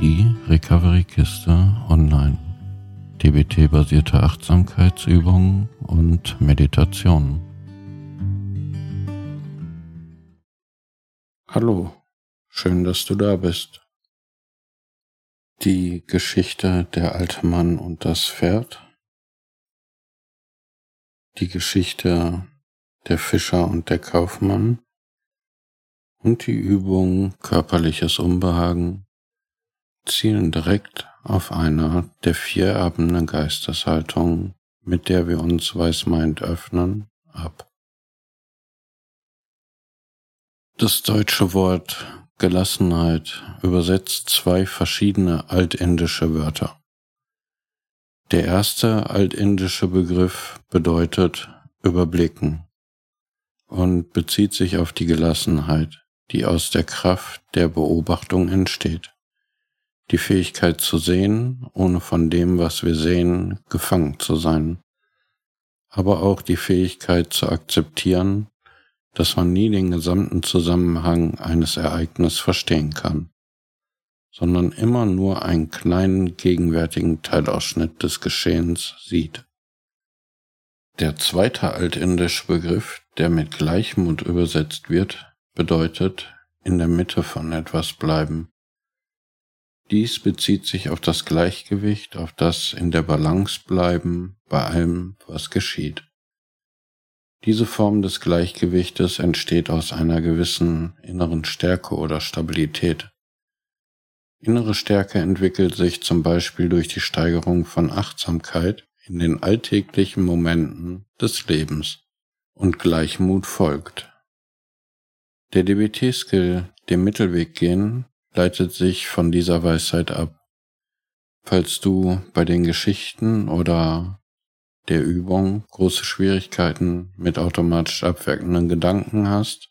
die Recovery-Kiste online. DBT-basierte Achtsamkeitsübungen und Meditationen. Hallo, schön, dass du da bist. Die Geschichte Der alte Mann und das Pferd. Die Geschichte Der Fischer und der Kaufmann. Und die Übung Körperliches Unbehagen zielen direkt auf einer der vier erbenen Geisteshaltungen, mit der wir uns Weißmeint öffnen, ab. Das deutsche Wort Gelassenheit übersetzt zwei verschiedene altindische Wörter. Der erste altindische Begriff bedeutet überblicken und bezieht sich auf die Gelassenheit, die aus der Kraft der Beobachtung entsteht die Fähigkeit zu sehen, ohne von dem, was wir sehen, gefangen zu sein, aber auch die Fähigkeit zu akzeptieren, dass man nie den gesamten Zusammenhang eines Ereignisses verstehen kann, sondern immer nur einen kleinen gegenwärtigen Teilausschnitt des Geschehens sieht. Der zweite altindische Begriff, der mit Gleichmut übersetzt wird, bedeutet in der Mitte von etwas bleiben, dies bezieht sich auf das Gleichgewicht, auf das in der Balance bleiben bei allem, was geschieht. Diese Form des Gleichgewichtes entsteht aus einer gewissen inneren Stärke oder Stabilität. Innere Stärke entwickelt sich zum Beispiel durch die Steigerung von Achtsamkeit in den alltäglichen Momenten des Lebens und Gleichmut folgt. Der DBT-Skill, dem Mittelweg gehen, leitet sich von dieser Weisheit ab. Falls du bei den Geschichten oder der Übung große Schwierigkeiten mit automatisch abwerkenden Gedanken hast,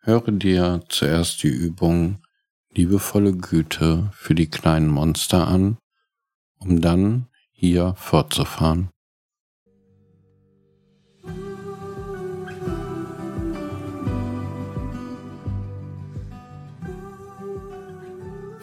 höre dir zuerst die Übung liebevolle Güte für die kleinen Monster an, um dann hier fortzufahren.